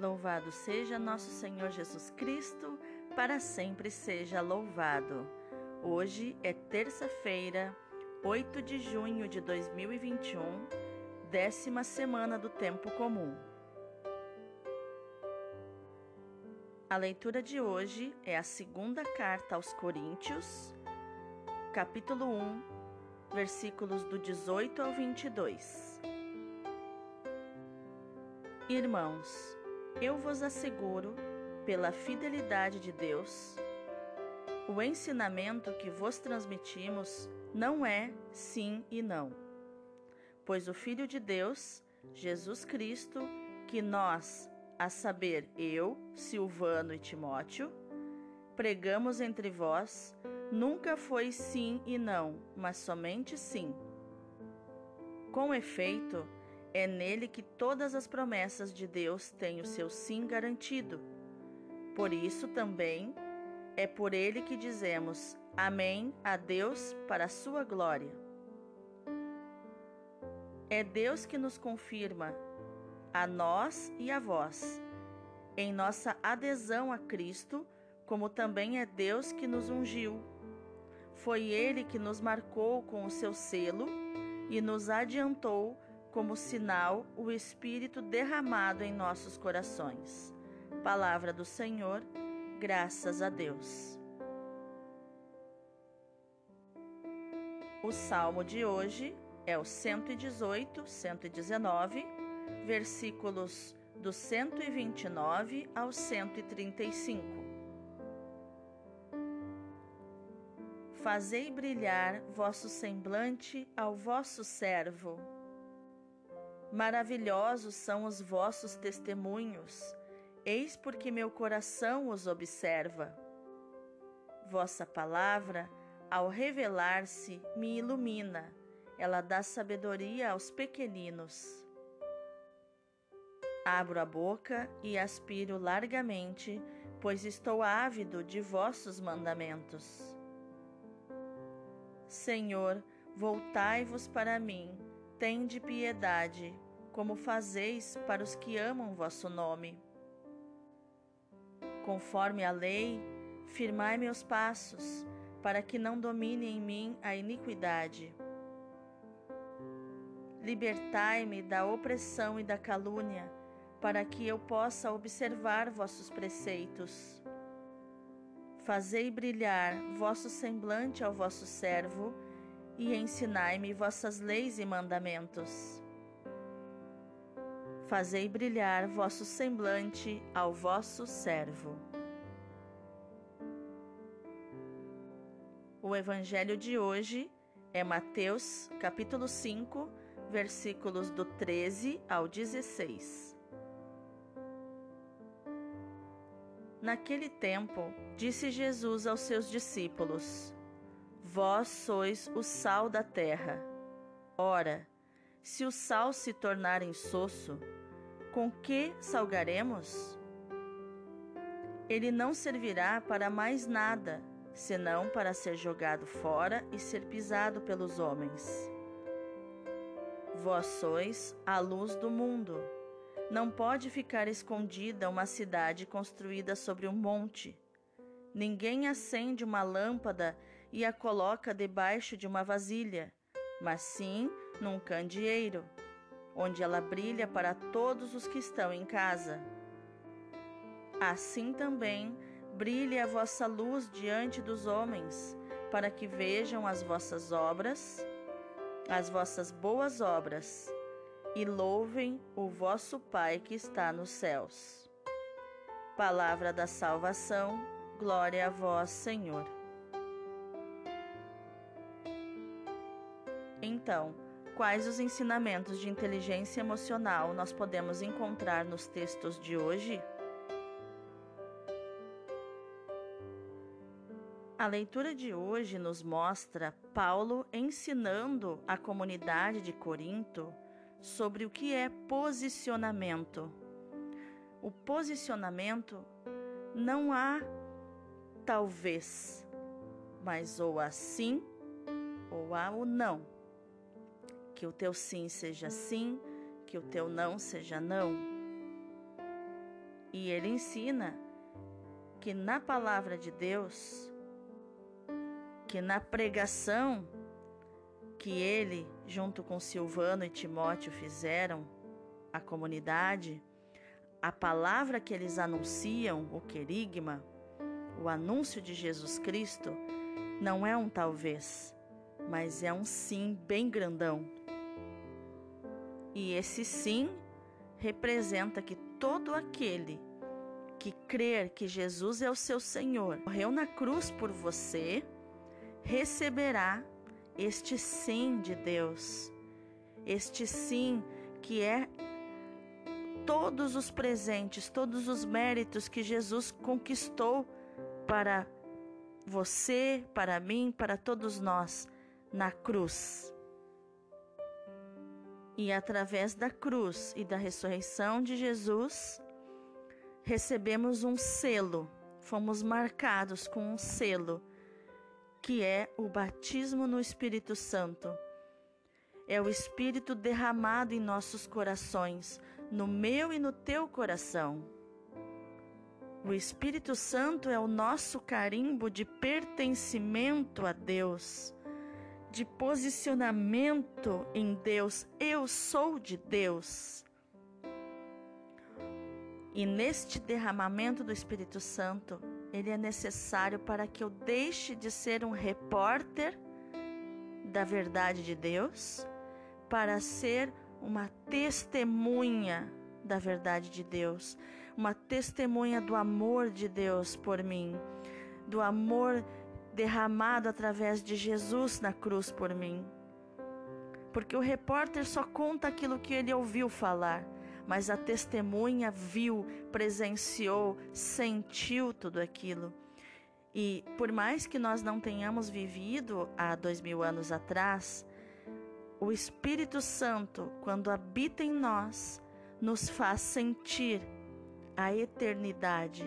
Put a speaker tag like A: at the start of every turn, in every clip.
A: Louvado seja nosso Senhor Jesus Cristo, para sempre seja louvado. Hoje é terça-feira, 8 de junho de 2021, décima semana do tempo comum. A leitura de hoje é a segunda carta aos Coríntios, capítulo 1, versículos do 18 ao 22. Irmãos, eu vos asseguro, pela fidelidade de Deus, o ensinamento que vos transmitimos não é sim e não. Pois o Filho de Deus, Jesus Cristo, que nós, a saber, eu, Silvano e Timóteo, pregamos entre vós, nunca foi sim e não, mas somente sim. Com efeito, é nele que todas as promessas de Deus têm o seu sim garantido. Por isso também é por ele que dizemos Amém a Deus para a sua glória. É Deus que nos confirma, a nós e a vós, em nossa adesão a Cristo, como também é Deus que nos ungiu. Foi Ele que nos marcou com o seu selo e nos adiantou como sinal o Espírito derramado em nossos corações. Palavra do Senhor, graças a Deus. O salmo de hoje é o 118, 119, versículos do 129 ao 135. Fazei brilhar vosso semblante ao vosso servo Maravilhosos são os vossos testemunhos, eis porque meu coração os observa. Vossa palavra, ao revelar-se, me ilumina, ela dá sabedoria aos pequeninos. Abro a boca e aspiro largamente, pois estou ávido de vossos mandamentos. Senhor, voltai-vos para mim Tende piedade, como fazeis para os que amam vosso nome. Conforme a lei, firmai meus passos, para que não domine em mim a iniquidade. Libertai-me da opressão e da calúnia, para que eu possa observar vossos preceitos. Fazei brilhar vosso semblante ao vosso servo, e ensinai-me vossas leis e mandamentos. Fazei brilhar vosso semblante ao vosso servo. O evangelho de hoje é Mateus, capítulo 5, versículos do 13 ao 16. Naquele tempo, disse Jesus aos seus discípulos: Vós sois o sal da terra. Ora, se o sal se tornar insosso, com que salgaremos? Ele não servirá para mais nada, senão para ser jogado fora e ser pisado pelos homens. Vós sois a luz do mundo. Não pode ficar escondida uma cidade construída sobre um monte. Ninguém acende uma lâmpada e a coloca debaixo de uma vasilha, mas sim num candeeiro, onde ela brilha para todos os que estão em casa. Assim também brilhe a vossa luz diante dos homens, para que vejam as vossas obras, as vossas boas obras, e louvem o vosso Pai que está nos céus. Palavra da salvação, glória a vós, Senhor. Então, quais os ensinamentos de inteligência emocional nós podemos encontrar nos textos de hoje? A leitura de hoje nos mostra Paulo ensinando a comunidade de Corinto sobre o que é posicionamento. O posicionamento não há talvez, mas ou assim ou há o não. Que o teu sim seja sim, que o teu não seja não. E ele ensina que na palavra de Deus, que na pregação que ele, junto com Silvano e Timóteo, fizeram à comunidade, a palavra que eles anunciam, o querigma, o anúncio de Jesus Cristo, não é um talvez, mas é um sim bem grandão. E esse sim representa que todo aquele que crer que Jesus é o seu Senhor, morreu na cruz por você, receberá este sim de Deus, este sim que é todos os presentes, todos os méritos que Jesus conquistou para você, para mim, para todos nós na cruz. E através da cruz e da ressurreição de Jesus, recebemos um selo, fomos marcados com um selo, que é o batismo no Espírito Santo. É o Espírito derramado em nossos corações, no meu e no teu coração. O Espírito Santo é o nosso carimbo de pertencimento a Deus, de posicionamento em Deus. Eu sou de Deus. E neste derramamento do Espírito Santo, ele é necessário para que eu deixe de ser um repórter da verdade de Deus, para ser uma testemunha da verdade de Deus uma testemunha do amor de Deus por mim, do amor derramado através de Jesus na cruz por mim. Porque o repórter só conta aquilo que ele ouviu falar, mas a testemunha viu, presenciou, sentiu tudo aquilo. E por mais que nós não tenhamos vivido há dois mil anos atrás, o Espírito Santo, quando habita em nós, nos faz sentir a eternidade,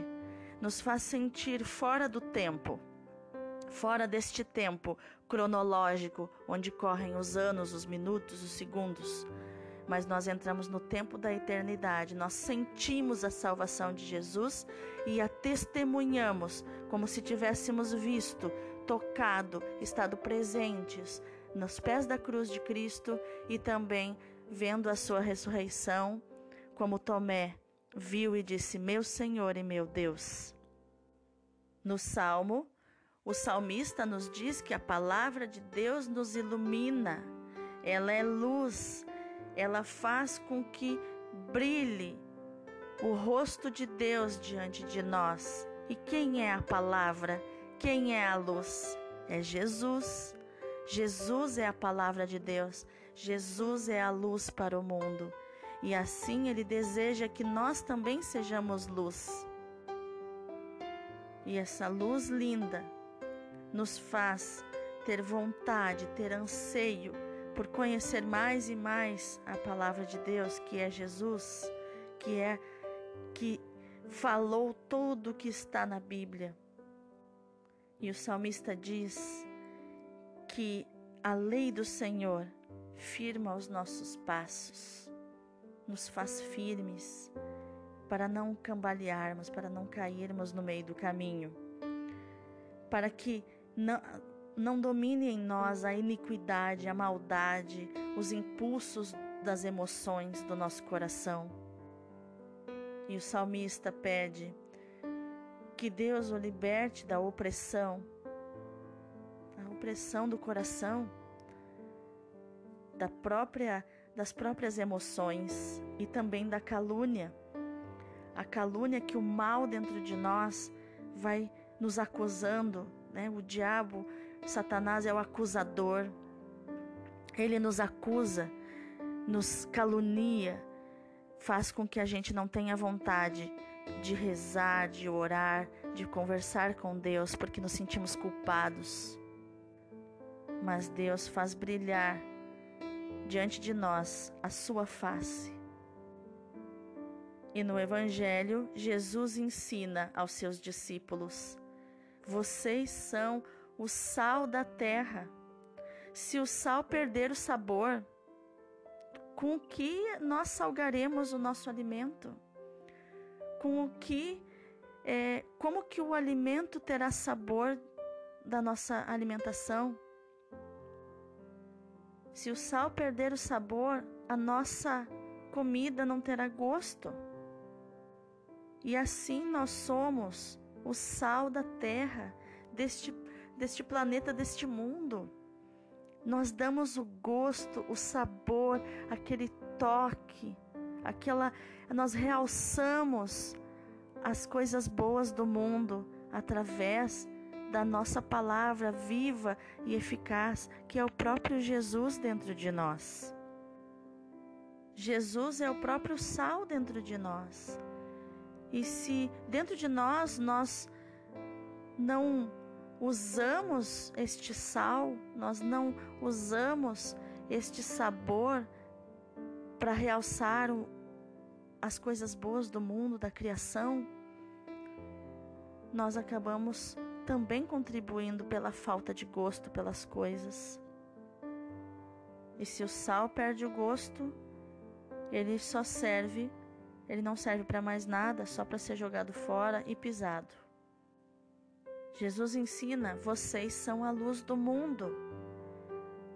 A: nos faz sentir fora do tempo, fora deste tempo cronológico onde correm os anos, os minutos, os segundos. Mas nós entramos no tempo da eternidade, nós sentimos a salvação de Jesus e a testemunhamos como se tivéssemos visto, tocado, estado presentes nos pés da cruz de Cristo e também vendo a sua ressurreição, como Tomé, viu e disse: Meu Senhor e meu Deus. No Salmo, o salmista nos diz que a palavra de Deus nos ilumina, ela é luz, ela faz com que brilhe o rosto de Deus diante de nós. E quem é a palavra? Quem é a luz? É Jesus. Jesus é a palavra de Deus. Jesus é a luz para o mundo e assim Ele deseja que nós também sejamos luz. E essa luz linda nos faz ter vontade, ter anseio por conhecer mais e mais a palavra de Deus, que é Jesus, que é que falou tudo o que está na Bíblia. E o salmista diz que a lei do Senhor firma os nossos passos nos faz firmes para não cambalearmos, para não cairmos no meio do caminho, para que não, não domine em nós a iniquidade, a maldade, os impulsos das emoções do nosso coração. E o salmista pede que Deus o liberte da opressão, a opressão do coração, da própria das próprias emoções e também da calúnia. A calúnia que o mal dentro de nós vai nos acusando, né? O diabo, Satanás é o acusador. Ele nos acusa, nos calunia, faz com que a gente não tenha vontade de rezar, de orar, de conversar com Deus, porque nos sentimos culpados. Mas Deus faz brilhar diante de nós a sua face. E no Evangelho, Jesus ensina aos seus discípulos: Vocês são o sal da terra. Se o sal perder o sabor, com que nós salgaremos o nosso alimento? com o que, é, como que o alimento terá sabor da nossa alimentação. Se o sal perder o sabor, a nossa comida não terá gosto. E assim nós somos o sal da terra, deste, deste planeta, deste mundo. Nós damos o gosto, o sabor, aquele toque, aquela. Nós realçamos as coisas boas do mundo através da nossa palavra viva e eficaz, que é o próprio Jesus dentro de nós. Jesus é o próprio sal dentro de nós. E se dentro de nós nós não usamos este sal, nós não usamos este sabor para realçar as coisas boas do mundo, da criação, nós acabamos também contribuindo pela falta de gosto pelas coisas. E se o sal perde o gosto, ele só serve, ele não serve para mais nada, só para ser jogado fora e pisado. Jesus ensina: vocês são a luz do mundo.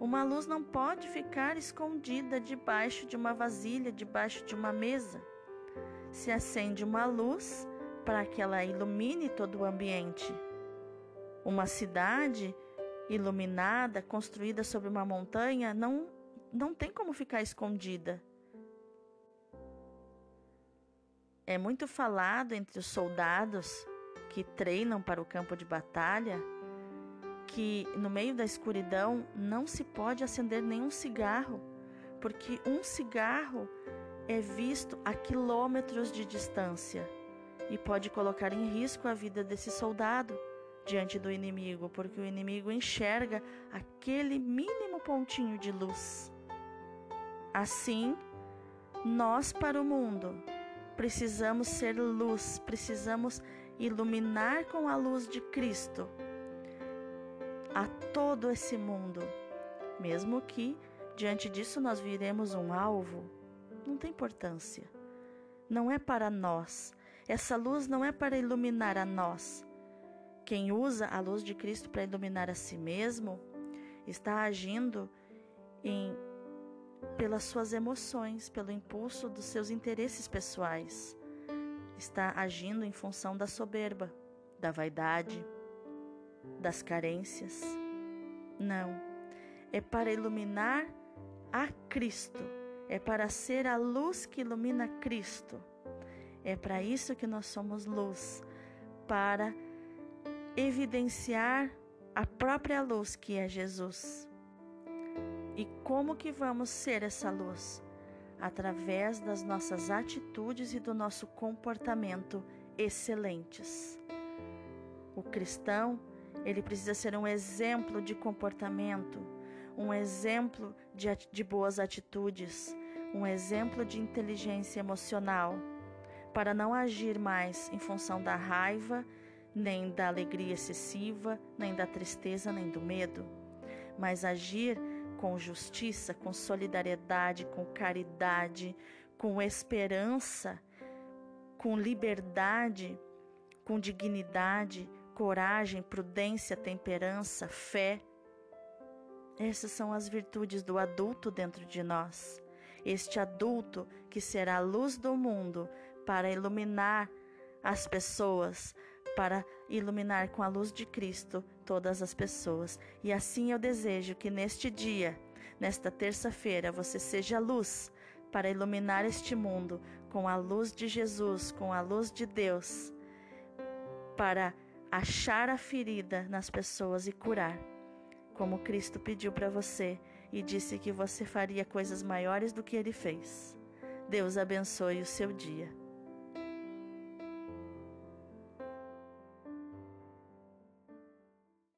A: Uma luz não pode ficar escondida debaixo de uma vasilha, debaixo de uma mesa. Se acende uma luz para que ela ilumine todo o ambiente. Uma cidade iluminada, construída sobre uma montanha, não, não tem como ficar escondida. É muito falado entre os soldados que treinam para o campo de batalha que no meio da escuridão não se pode acender nenhum cigarro, porque um cigarro é visto a quilômetros de distância e pode colocar em risco a vida desse soldado diante do inimigo, porque o inimigo enxerga aquele mínimo pontinho de luz. Assim, nós para o mundo precisamos ser luz, precisamos iluminar com a luz de Cristo a todo esse mundo, mesmo que diante disso nós viremos um alvo, não tem importância. Não é para nós. Essa luz não é para iluminar a nós, quem usa a luz de Cristo para iluminar a si mesmo está agindo em pelas suas emoções, pelo impulso dos seus interesses pessoais. Está agindo em função da soberba, da vaidade, das carências. Não. É para iluminar a Cristo. É para ser a luz que ilumina Cristo. É para isso que nós somos luz para evidenciar a própria luz que é Jesus. E como que vamos ser essa luz? Através das nossas atitudes e do nosso comportamento excelentes. O cristão, ele precisa ser um exemplo de comportamento, um exemplo de, de boas atitudes, um exemplo de inteligência emocional, para não agir mais em função da raiva nem da alegria excessiva, nem da tristeza, nem do medo, mas agir com justiça, com solidariedade, com caridade, com esperança, com liberdade, com dignidade, coragem, prudência, temperança, fé. Essas são as virtudes do adulto dentro de nós. Este adulto que será a luz do mundo para iluminar as pessoas, para iluminar com a luz de Cristo todas as pessoas. E assim eu desejo que neste dia, nesta terça-feira, você seja luz para iluminar este mundo com a luz de Jesus, com a luz de Deus, para achar a ferida nas pessoas e curar, como Cristo pediu para você e disse que você faria coisas maiores do que ele fez. Deus abençoe o seu dia.